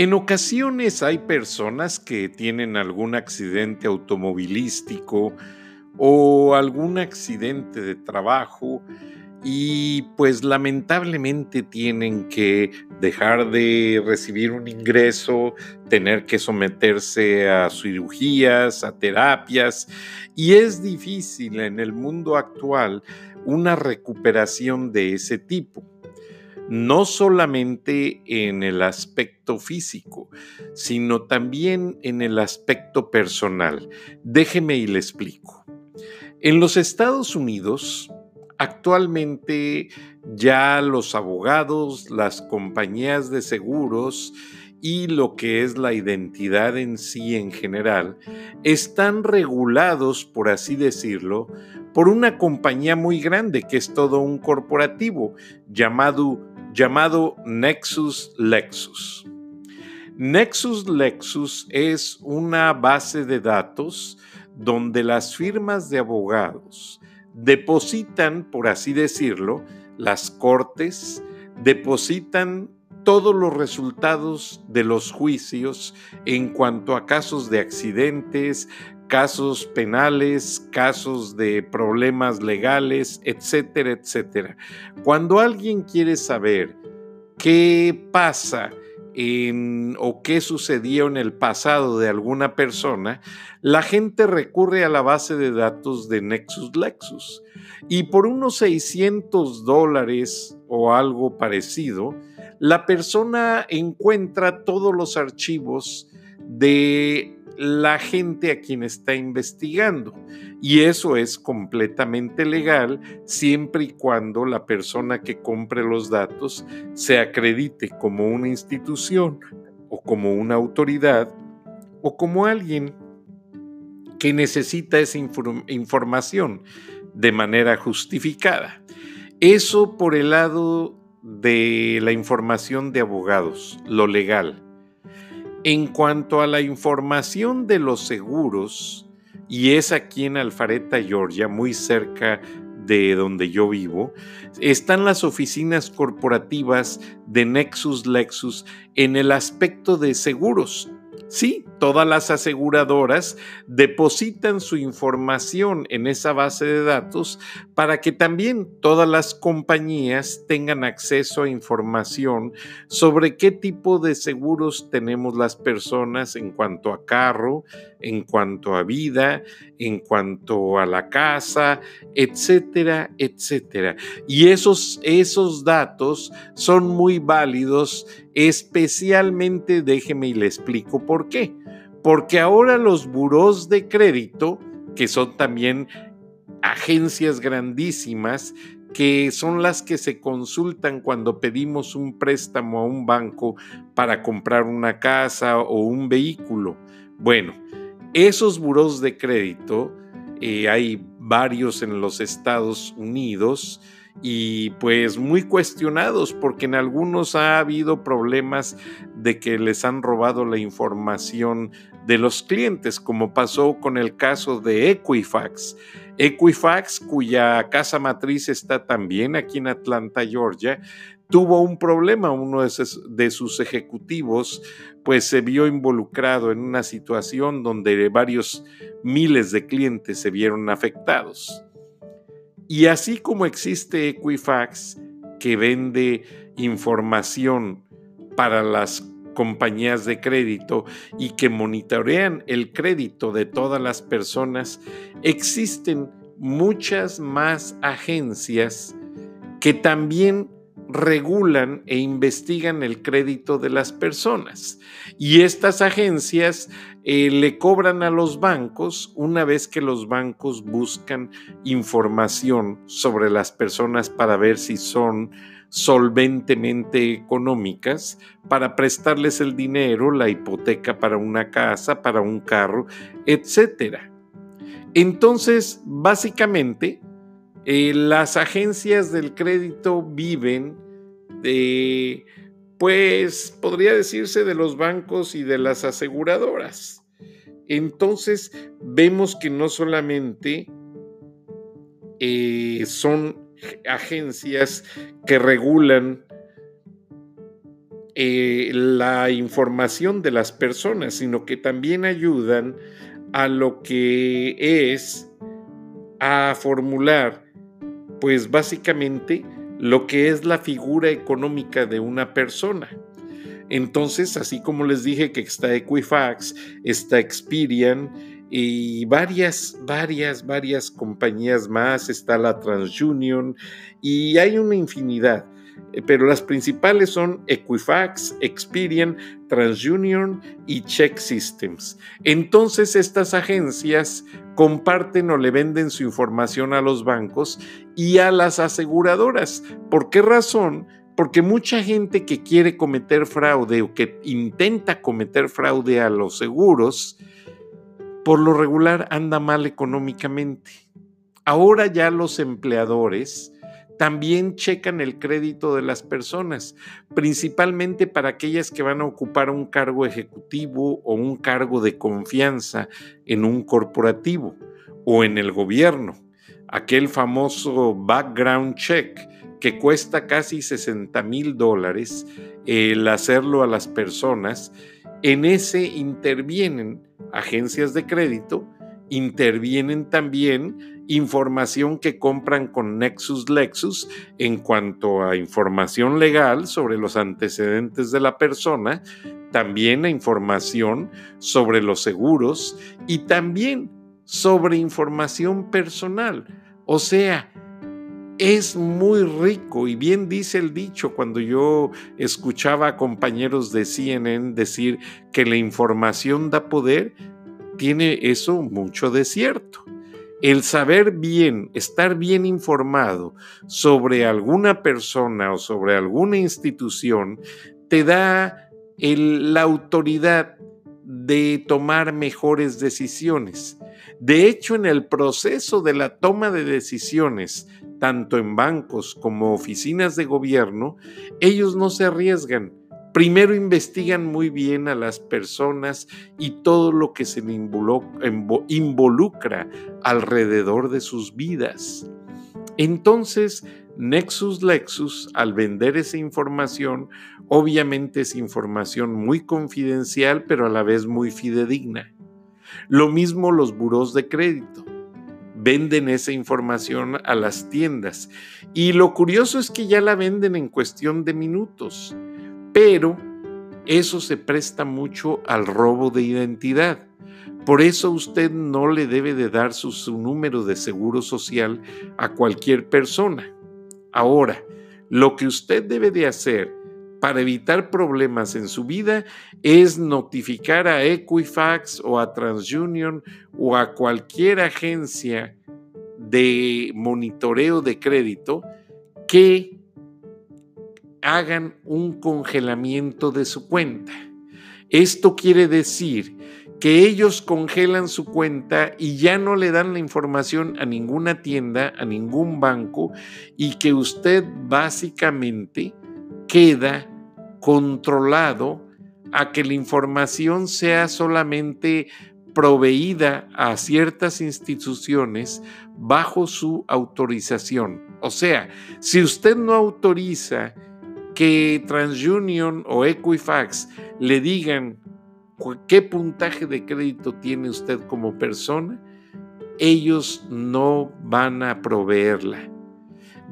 En ocasiones hay personas que tienen algún accidente automovilístico o algún accidente de trabajo y pues lamentablemente tienen que dejar de recibir un ingreso, tener que someterse a cirugías, a terapias y es difícil en el mundo actual una recuperación de ese tipo no solamente en el aspecto físico, sino también en el aspecto personal. Déjeme y le explico. En los Estados Unidos, actualmente ya los abogados, las compañías de seguros y lo que es la identidad en sí en general, están regulados, por así decirlo, por una compañía muy grande que es todo un corporativo llamado llamado Nexus Lexus. Nexus Lexus es una base de datos donde las firmas de abogados depositan, por así decirlo, las cortes, depositan todos los resultados de los juicios en cuanto a casos de accidentes, casos penales, casos de problemas legales, etcétera, etcétera. Cuando alguien quiere saber qué pasa en, o qué sucedió en el pasado de alguna persona, la gente recurre a la base de datos de Nexus Lexus. Y por unos 600 dólares o algo parecido, la persona encuentra todos los archivos de la gente a quien está investigando. Y eso es completamente legal siempre y cuando la persona que compre los datos se acredite como una institución o como una autoridad o como alguien que necesita esa información de manera justificada. Eso por el lado de la información de abogados, lo legal. En cuanto a la información de los seguros, y es aquí en Alfareta, Georgia, muy cerca de donde yo vivo, están las oficinas corporativas de Nexus Lexus en el aspecto de seguros. Sí, todas las aseguradoras depositan su información en esa base de datos para que también todas las compañías tengan acceso a información sobre qué tipo de seguros tenemos las personas en cuanto a carro, en cuanto a vida, en cuanto a la casa, etcétera, etcétera. Y esos, esos datos son muy válidos, especialmente, déjeme y le explico por qué porque ahora los buros de crédito, que son también agencias grandísimas, que son las que se consultan cuando pedimos un préstamo a un banco para comprar una casa o un vehículo. Bueno, esos buros de crédito, eh, hay varios en los Estados Unidos, y pues muy cuestionados porque en algunos ha habido problemas de que les han robado la información de los clientes, como pasó con el caso de Equifax. Equifax, cuya casa matriz está también aquí en Atlanta, Georgia, tuvo un problema, uno de sus, ejecutivos pues se vio involucrado en una situación donde varios miles de clientes se vieron afectados. Y así como existe Equifax que vende información para las compañías de crédito y que monitorean el crédito de todas las personas, existen muchas más agencias que también regulan e investigan el crédito de las personas. Y estas agencias eh, le cobran a los bancos una vez que los bancos buscan información sobre las personas para ver si son solventemente económicas para prestarles el dinero, la hipoteca para una casa, para un carro, etc. Entonces, básicamente, eh, las agencias del crédito viven de, pues, podría decirse de los bancos y de las aseguradoras. Entonces, vemos que no solamente eh, son agencias que regulan eh, la información de las personas, sino que también ayudan a lo que es a formular, pues básicamente, lo que es la figura económica de una persona. Entonces, así como les dije que está Equifax, está Experian y varias, varias, varias compañías más, está la TransUnion y hay una infinidad. Eh, pero las principales son Equifax, Experian, TransUnion y Check Systems. Entonces estas agencias comparten o le venden su información a los bancos y a las aseguradoras. ¿Por qué razón? Porque mucha gente que quiere cometer fraude o que intenta cometer fraude a los seguros, por lo regular anda mal económicamente. Ahora ya los empleadores también checan el crédito de las personas, principalmente para aquellas que van a ocupar un cargo ejecutivo o un cargo de confianza en un corporativo o en el gobierno. Aquel famoso background check que cuesta casi 60 mil dólares el hacerlo a las personas, en ese intervienen agencias de crédito, intervienen también información que compran con Nexus Lexus en cuanto a información legal sobre los antecedentes de la persona, también a información sobre los seguros y también sobre información personal. O sea, es muy rico y bien dice el dicho cuando yo escuchaba a compañeros de CNN decir que la información da poder, tiene eso mucho de cierto el saber bien, estar bien informado sobre alguna persona o sobre alguna institución, te da la autoridad de tomar mejores decisiones. De hecho, en el proceso de la toma de decisiones, tanto en bancos como oficinas de gobierno, ellos no se arriesgan Primero investigan muy bien a las personas y todo lo que se involucra alrededor de sus vidas. Entonces, Nexus Lexus, al vender esa información, obviamente es información muy confidencial, pero a la vez muy fidedigna. Lo mismo los buros de crédito. Venden esa información a las tiendas. Y lo curioso es que ya la venden en cuestión de minutos pero eso se presta mucho al robo de identidad. Por eso usted no le debe de dar su, número de seguro social a cualquier persona. Ahora, lo que usted debe de hacer para evitar problemas en su vida es notificar a Equifax o a TransUnion o a cualquier agencia de monitoreo de crédito que hagan un congelamiento de su cuenta. Esto quiere decir que ellos congelan su cuenta y ya no le dan la información a ninguna tienda, a ningún banco, y que usted básicamente queda controlado a que la información sea solamente proveída a ciertas instituciones bajo su autorización. O sea, si usted no autoriza que TransUnion o Equifax le digan qué puntaje de crédito tiene usted como persona, ellos no van a proveerla.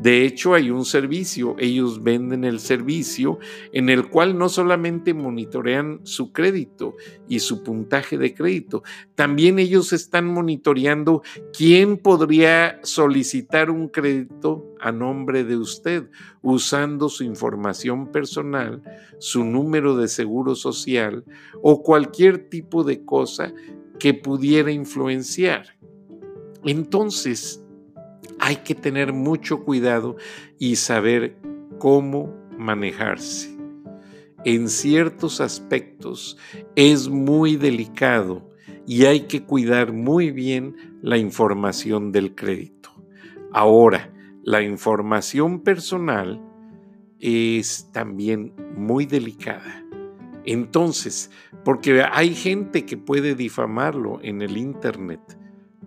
De hecho, hay un servicio, ellos venden el servicio en el cual no solamente monitorean su crédito y su puntaje de crédito, también ellos están monitoreando quién podría solicitar un crédito a nombre de usted usando su información personal, su número de seguro social o cualquier tipo de cosa que pudiera influenciar. Entonces, hay que tener mucho cuidado y saber cómo manejarse. En ciertos aspectos es muy delicado y hay que cuidar muy bien la información del crédito. Ahora, la información personal es también muy delicada. Entonces, porque hay gente que puede difamarlo en el Internet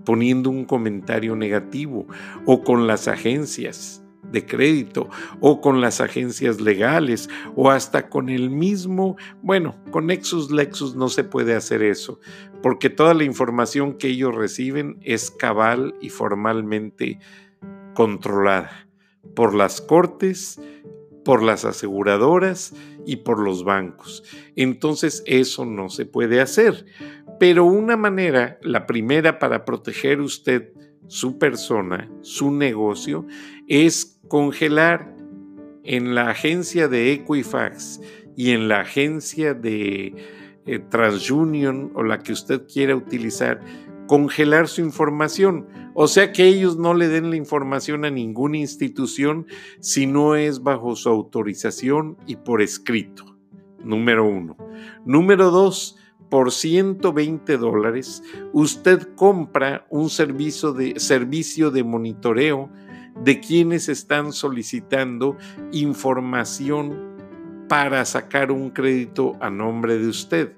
poniendo un comentario negativo o con las agencias de crédito o con las agencias legales o hasta con el mismo, bueno, con Nexus Lexus no se puede hacer eso, porque toda la información que ellos reciben es cabal y formalmente controlada por las cortes, por las aseguradoras y por los bancos. Entonces eso no se puede hacer. Pero una manera, la primera para proteger usted su persona, su negocio, es congelar en la agencia de Equifax y en la agencia de eh, TransUnion o la que usted quiera utilizar, congelar su información. O sea que ellos no le den la información a ninguna institución si no es bajo su autorización y por escrito. Número uno. Número dos, por 120 dólares, usted compra un servicio de, servicio de monitoreo de quienes están solicitando información para sacar un crédito a nombre de usted.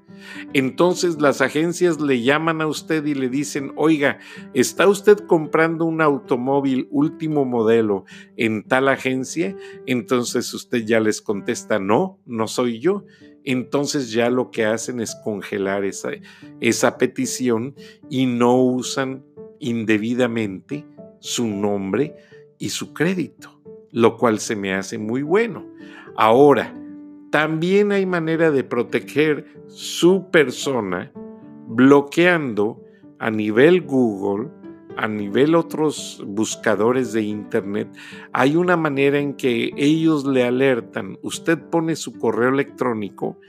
Entonces las agencias le llaman a usted y le dicen, oiga, ¿está usted comprando un automóvil último modelo en tal agencia? Entonces usted ya les contesta, no, no soy yo. Entonces ya lo que hacen es congelar esa, esa petición y no usan indebidamente su nombre y su crédito, lo cual se me hace muy bueno. Ahora, también hay manera de proteger su persona bloqueando a nivel Google, a nivel otros buscadores de Internet, hay una manera en que ellos le alertan. Usted pone su correo electrónico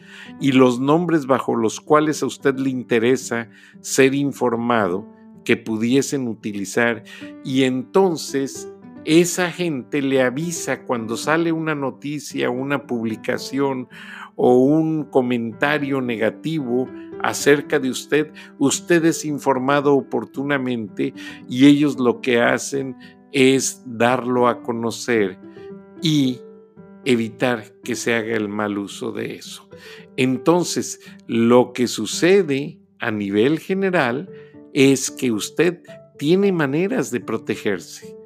y los nombres bajo los cuales a usted le interesa ser informado que pudiesen utilizar y entonces esa gente le avisa cuando sale una noticia, una publicación o un comentario negativo acerca de usted, usted es informado oportunamente y ellos lo que hacen es darlo a conocer y evitar que se haga el mal uso de eso. Entonces, lo que sucede a nivel general es que usted tiene maneras de protegerse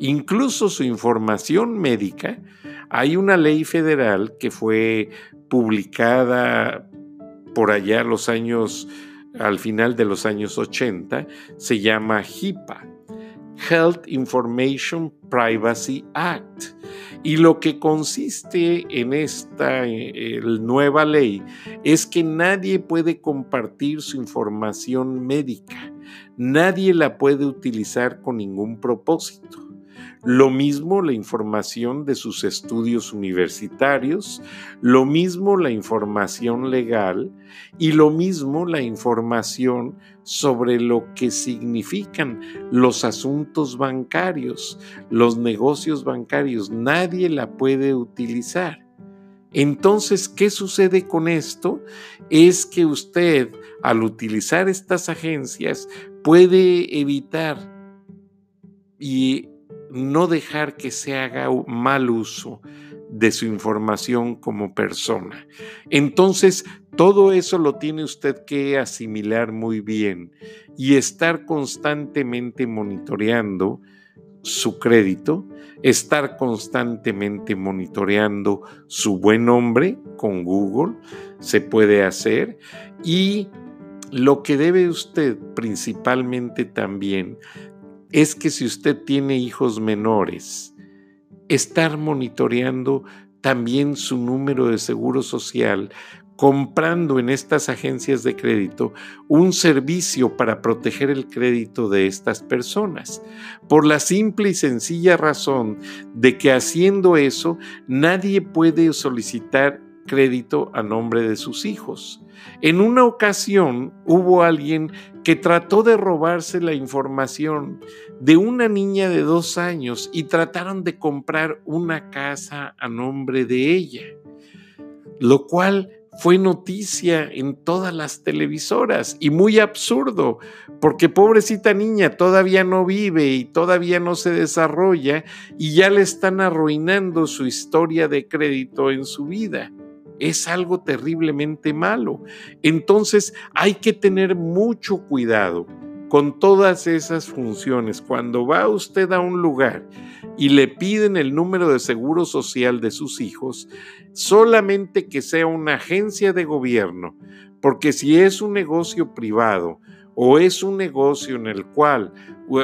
incluso su información médica, hay una ley federal que fue publicada por allá los años, al final de los años 80, se llama HIPAA, Health Information Privacy Act. Y lo que consiste en esta eh, nueva ley es que nadie puede compartir su información médica, nadie la puede utilizar con ningún propósito. Lo mismo la información de sus estudios universitarios, lo mismo la información legal y lo mismo la información sobre lo que significan los asuntos bancarios, los negocios bancarios. Nadie la puede utilizar. Entonces, ¿qué sucede con esto? Es que usted, al utilizar estas agencias, puede evitar y no dejar que se haga mal uso de su información como persona. Entonces, todo eso lo tiene usted que asimilar muy bien y estar constantemente monitoreando su crédito, estar constantemente monitoreando su buen nombre con Google, se puede hacer, y lo que debe usted principalmente también es que si usted tiene hijos menores, estar monitoreando también su número de seguro social, comprando en estas agencias de crédito un servicio para proteger el crédito de estas personas, por la simple y sencilla razón de que haciendo eso nadie puede solicitar crédito a nombre de sus hijos. En una ocasión hubo alguien que trató de robarse la información de una niña de dos años y trataron de comprar una casa a nombre de ella, lo cual fue noticia en todas las televisoras y muy absurdo, porque pobrecita niña todavía no vive y todavía no se desarrolla y ya le están arruinando su historia de crédito en su vida es algo terriblemente malo. Entonces hay que tener mucho cuidado con todas esas funciones, cuando va usted a un lugar y le piden el número de seguro social de sus hijos, solamente que sea una agencia de gobierno, porque si es un negocio privado o es un negocio en el cual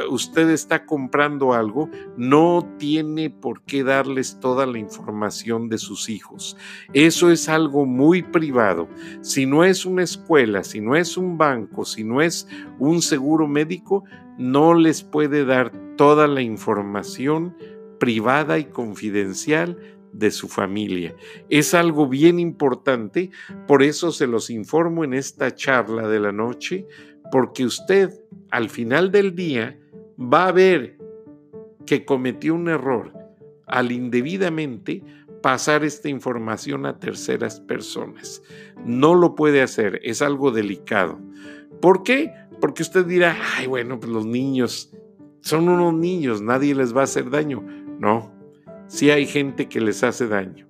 usted está comprando algo, no tiene por qué darles toda la información de sus hijos. Eso es algo muy privado. Si no es una escuela, si no es un banco, si no es un seguro médico, no les puede dar toda la información privada y confidencial de su familia. Es algo bien importante, por eso se los informo en esta charla de la noche, porque usted al final del día va a ver que cometió un error al indebidamente pasar esta información a terceras personas. No lo puede hacer, es algo delicado. ¿Por qué? Porque usted dirá, ay, bueno, pues los niños son unos niños, nadie les va a hacer daño. No, sí hay gente que les hace daño.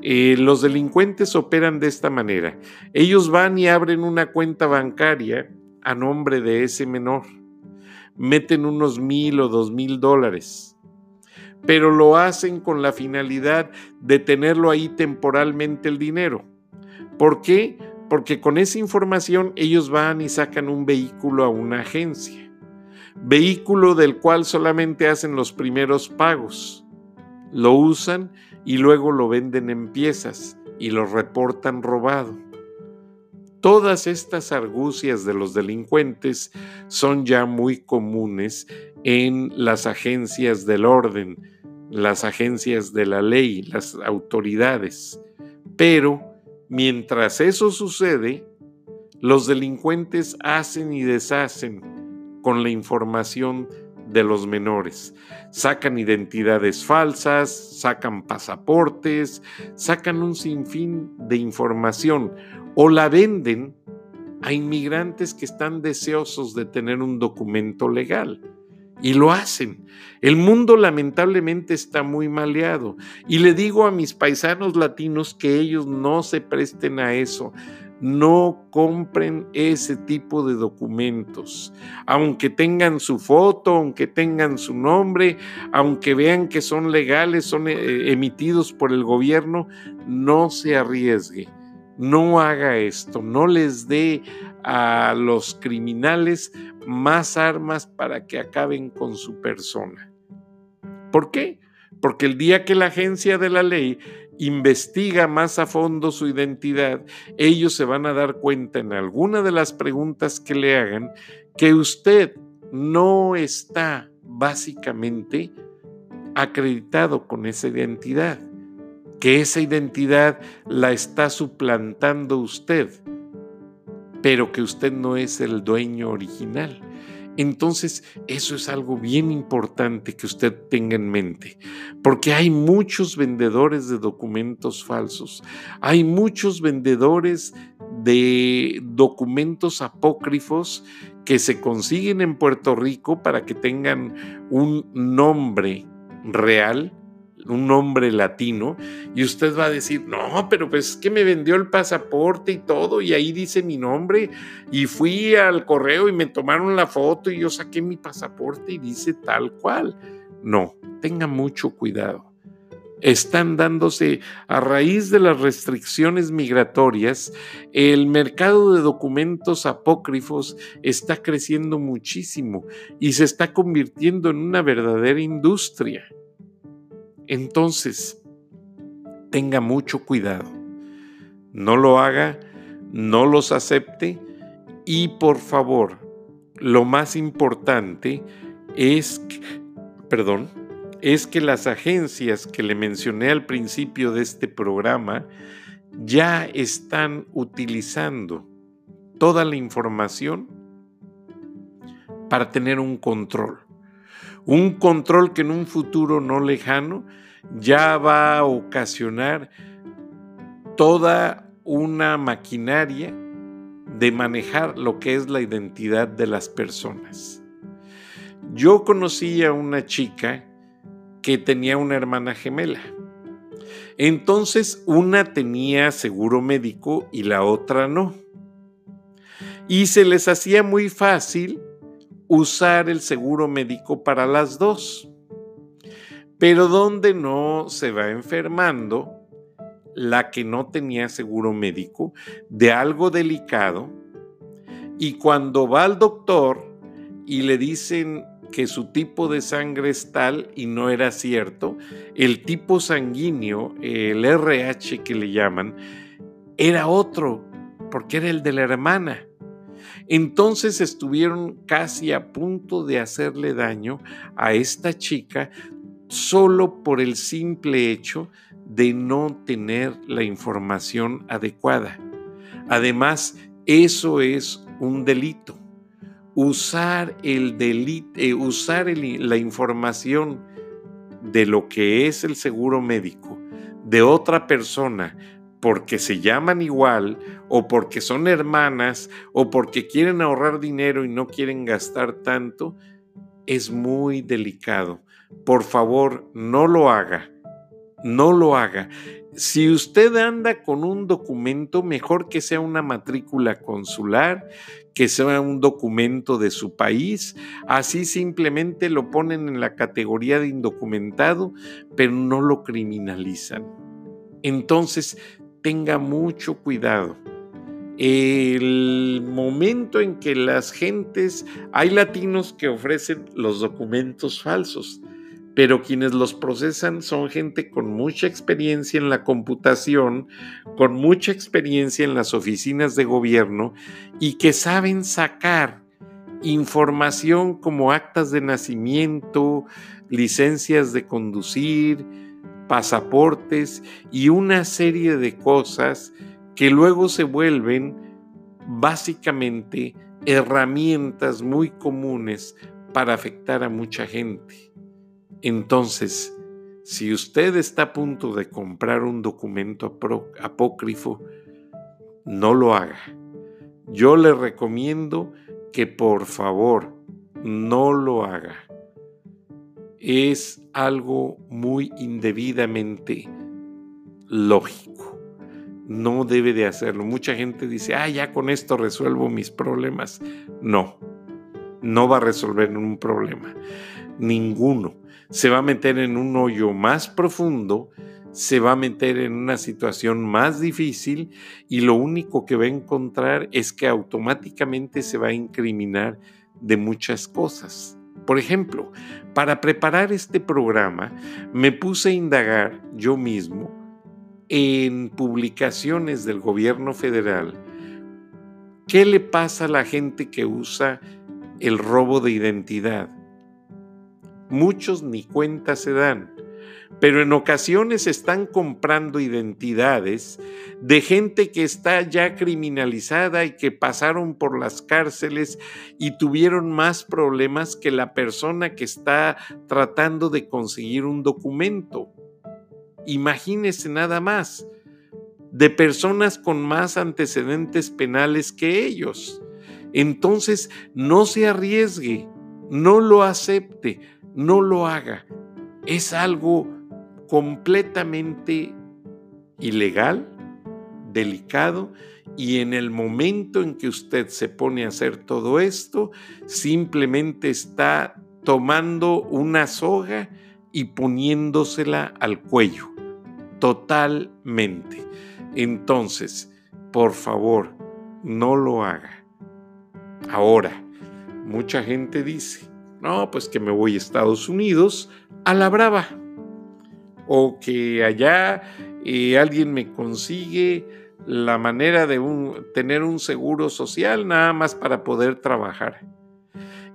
Eh, los delincuentes operan de esta manera. Ellos van y abren una cuenta bancaria a nombre de ese menor. Meten unos mil o dos mil dólares, pero lo hacen con la finalidad de tenerlo ahí temporalmente el dinero. ¿Por qué? Porque con esa información ellos van y sacan un vehículo a una agencia. Vehículo del cual solamente hacen los primeros pagos. Lo usan y luego lo venden en piezas y lo reportan robado. Todas estas argucias de los delincuentes son ya muy comunes en las agencias del orden, las agencias de la ley, las autoridades. Pero mientras eso sucede, los delincuentes hacen y deshacen con la información de los menores. Sacan identidades falsas, sacan pasaportes, sacan un sinfín de información o la venden a inmigrantes que están deseosos de tener un documento legal. Y lo hacen. El mundo lamentablemente está muy maleado. Y le digo a mis paisanos latinos que ellos no se presten a eso. No compren ese tipo de documentos. Aunque tengan su foto, aunque tengan su nombre, aunque vean que son legales, son eh, emitidos por el gobierno, no se arriesgue no haga esto, no les dé a los criminales más armas para que acaben con su persona. ¿Por qué? Porque el día que la agencia de la ley investiga más a fondo su identidad, ellos se van a dar cuenta en alguna de las preguntas que le hagan que usted no está básicamente acreditado con esa identidad que esa identidad la está suplantando usted, pero que usted no es el dueño original. Entonces, eso es algo bien importante que usted tenga en mente, porque hay muchos vendedores de documentos falsos, hay muchos vendedores de documentos apócrifos que se consiguen en Puerto Rico para que tengan un nombre real, un nombre latino y usted va a decir, no, pero pues que me vendió el pasaporte y todo y ahí dice mi nombre y fui al correo y me tomaron la foto y yo saqué mi pasaporte y dice tal cual. No, tenga mucho cuidado. Están dándose, a raíz de las restricciones migratorias, el mercado de documentos apócrifos está creciendo muchísimo y se está convirtiendo en una verdadera industria. Entonces, tenga mucho cuidado. No lo haga, no los acepte y por favor, lo más importante es, perdón, es que las agencias que le mencioné al principio de este programa ya están utilizando toda la información para tener un control un control que en un futuro no lejano ya va a ocasionar toda una maquinaria de manejar lo que es la identidad de las personas. Yo conocí a una chica que tenía una hermana gemela. Entonces una tenía seguro médico y la otra no. Y se les hacía muy fácil usar el seguro médico para las dos. Pero donde no se va enfermando la que no tenía seguro médico de algo delicado y cuando va al doctor y le dicen que su tipo de sangre es tal y no era cierto, el tipo sanguíneo, el RH que le llaman, era otro, porque era el de la hermana. Entonces estuvieron casi a punto de hacerle daño a esta chica solo por el simple hecho de no tener la información adecuada. Además, eso es un delito. Usar el delito, eh, usar la información de lo que es el seguro médico de otra persona porque se llaman igual o porque son hermanas o porque quieren ahorrar dinero y no quieren gastar tanto, es muy delicado. Por favor, no lo haga no lo haga. Si usted anda con un documento, mejor que sea una matrícula consular, que sea un documento de su país, así simplemente lo ponen en la categoría de indocumentado, pero no lo criminalizan. Entonces, tenga mucho cuidado. El momento en que las gentes, hay latinos que ofrecen los documentos falsos, pero quienes los procesan son gente con mucha experiencia en la computación, con mucha experiencia en las oficinas de gobierno y que saben sacar información como actas de nacimiento, licencias de conducir, pasaportes y una serie de cosas que luego se vuelven básicamente herramientas muy comunes para afectar a mucha gente. Entonces, si usted está a punto de comprar un documento apócrifo, no lo haga. Yo le recomiendo que por favor no lo haga. Es algo muy indebidamente lógico. No debe de hacerlo. Mucha gente dice, ah, ya con esto resuelvo mis problemas. No, no va a resolver un problema. Ninguno se va a meter en un hoyo más profundo, se va a meter en una situación más difícil y lo único que va a encontrar es que automáticamente se va a incriminar de muchas cosas. Por ejemplo, para preparar este programa me puse a indagar yo mismo en publicaciones del gobierno federal. Qué le pasa a la gente que usa el robo de identidad muchos ni cuenta se dan, pero en ocasiones están comprando identidades de gente que está ya criminalizada y que pasaron por las cárceles y tuvieron más problemas que la persona que está tratando de conseguir un documento. Imagínese nada más, de personas con más antecedentes penales que ellos. Entonces, no se arriesgue, no lo acepte, no lo haga. Es algo completamente ilegal, delicado, y en el momento en que usted se pone a hacer todo esto, simplemente está tomando una soga y poniéndosela al cuello, totalmente. Entonces, por favor, no lo haga. Ahora, mucha gente dice, no, pues que me voy a Estados Unidos a la brava. O que allá alguien me consigue la manera de tener un seguro social nada más para poder trabajar.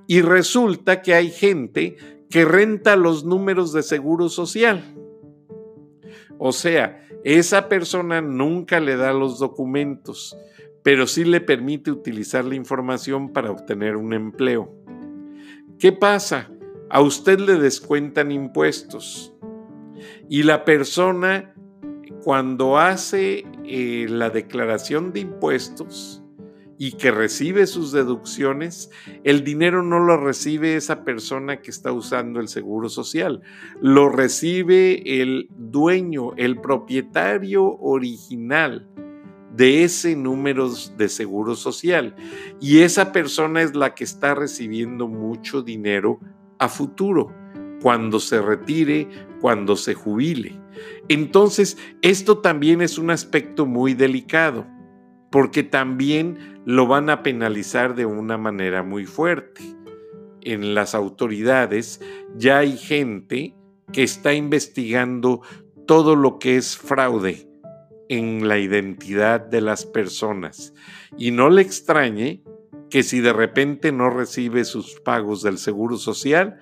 Y resulta que hay gente que renta los números de seguro social. O sea, esa persona nunca le da los documentos, pero sí le permite utilizar la información para obtener un empleo. ¿Qué pasa? A usted le descuentan impuestos y la persona cuando hace eh, la declaración de impuestos y que recibe sus deducciones, el dinero no lo recibe esa persona que está usando el seguro social, lo recibe el dueño, el propietario original de ese número de seguro social. Y esa persona es la que está recibiendo mucho dinero a futuro, cuando se retire, cuando se jubile. Entonces, esto también es un aspecto muy delicado, porque también lo van a penalizar de una manera muy fuerte. En las autoridades ya hay gente que está investigando todo lo que es fraude en la identidad de las personas. Y no le extrañe que si de repente no recibe sus pagos del Seguro Social,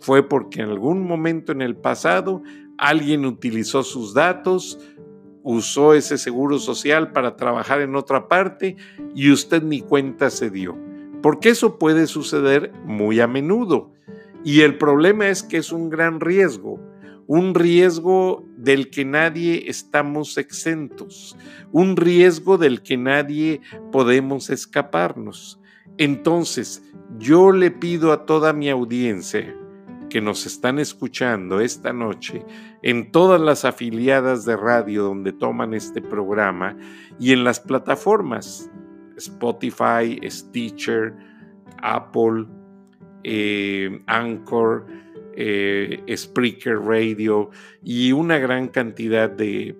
fue porque en algún momento en el pasado alguien utilizó sus datos, usó ese Seguro Social para trabajar en otra parte y usted ni cuenta se dio. Porque eso puede suceder muy a menudo. Y el problema es que es un gran riesgo un riesgo del que nadie estamos exentos, un riesgo del que nadie podemos escaparnos. Entonces, yo le pido a toda mi audiencia que nos están escuchando esta noche en todas las afiliadas de radio donde toman este programa y en las plataformas Spotify, Stitcher, Apple, eh, Anchor, eh, Spreaker Radio y una gran cantidad de,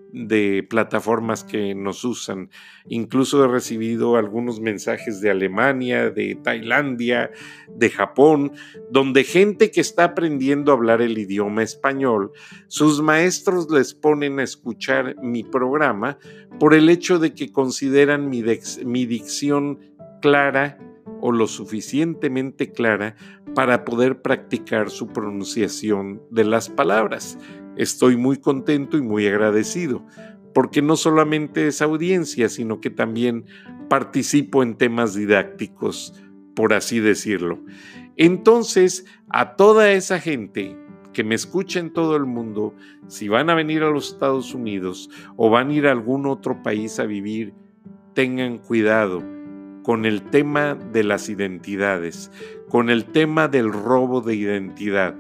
plataformas que nos usan. Incluso he recibido algunos mensajes de Alemania, de Tailandia, de Japón, donde gente que está aprendiendo a hablar el idioma español, sus maestros les ponen a escuchar mi programa por el hecho de que consideran mi, mi dicción clara o lo suficientemente clara para poder practicar su pronunciación de las palabras. Estoy muy contento y muy agradecido, porque no solamente es audiencia, sino que también participo en temas didácticos, por así decirlo. Entonces, a toda esa gente que me escucha en todo el mundo, si van a venir a los Estados Unidos o van a ir a algún otro país a vivir, tengan cuidado con el tema de las identidades, con el tema del robo de identidad,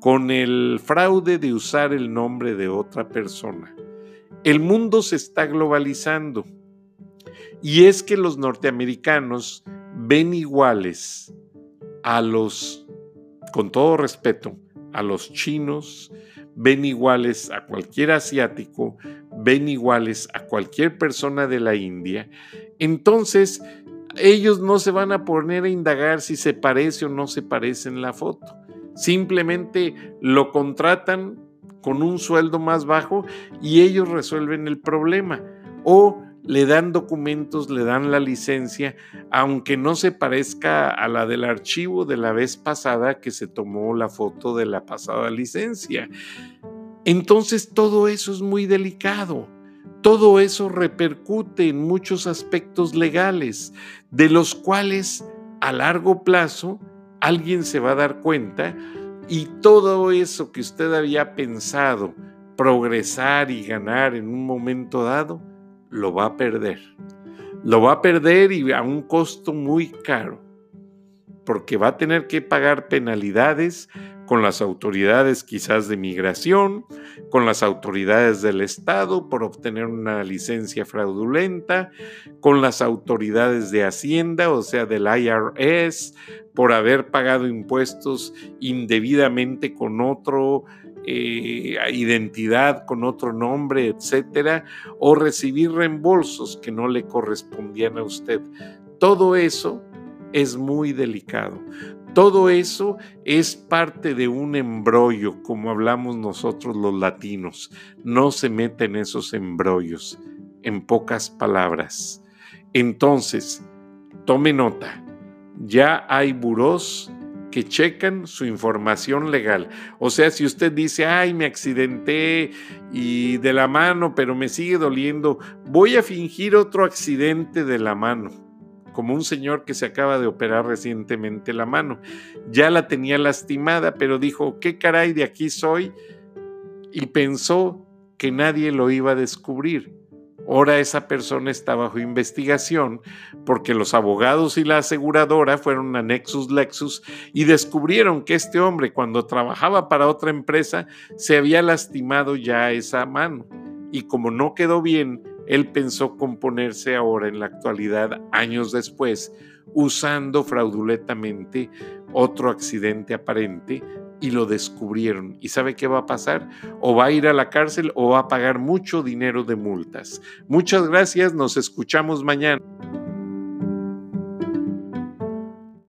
con el fraude de usar el nombre de otra persona. El mundo se está globalizando y es que los norteamericanos ven iguales a los, con todo respeto, a los chinos, ven iguales a cualquier asiático, ven iguales a cualquier persona de la India. Entonces, ellos no se van a poner a indagar si se parece o no se parece en la foto. Simplemente lo contratan con un sueldo más bajo y ellos resuelven el problema. O le dan documentos, le dan la licencia, aunque no se parezca a la del archivo de la vez pasada que se tomó la foto de la pasada licencia. Entonces todo eso es muy delicado. Todo eso repercute en muchos aspectos legales, de los cuales a largo plazo alguien se va a dar cuenta y todo eso que usted había pensado progresar y ganar en un momento dado, lo va a perder. Lo va a perder y a un costo muy caro, porque va a tener que pagar penalidades con las autoridades quizás de migración, con las autoridades del Estado por obtener una licencia fraudulenta, con las autoridades de Hacienda, o sea, del IRS, por haber pagado impuestos indebidamente con otro eh, identidad, con otro nombre, etcétera, o recibir reembolsos que no le correspondían a usted. Todo eso es muy delicado. Todo eso es parte de un embrollo, como hablamos nosotros los latinos. No se meten esos embrollos, en pocas palabras. Entonces, tome nota, ya hay burós que checan su información legal. O sea, si usted dice, ay, me accidenté y de la mano, pero me sigue doliendo, voy a fingir otro accidente de la mano como un señor que se acaba de operar recientemente la mano. Ya la tenía lastimada, pero dijo, ¿qué caray de aquí soy? Y pensó que nadie lo iba a descubrir. Ahora esa persona está bajo investigación porque los abogados y la aseguradora fueron a Nexus Lexus y descubrieron que este hombre cuando trabajaba para otra empresa se había lastimado ya esa mano y como no quedó bien él pensó componerse ahora en la actualidad, años después, usando fraudulentamente otro accidente aparente y lo descubrieron. ¿Y sabe qué va a pasar? O va a ir a la cárcel o va a pagar mucho dinero de multas. Muchas gracias, nos escuchamos mañana.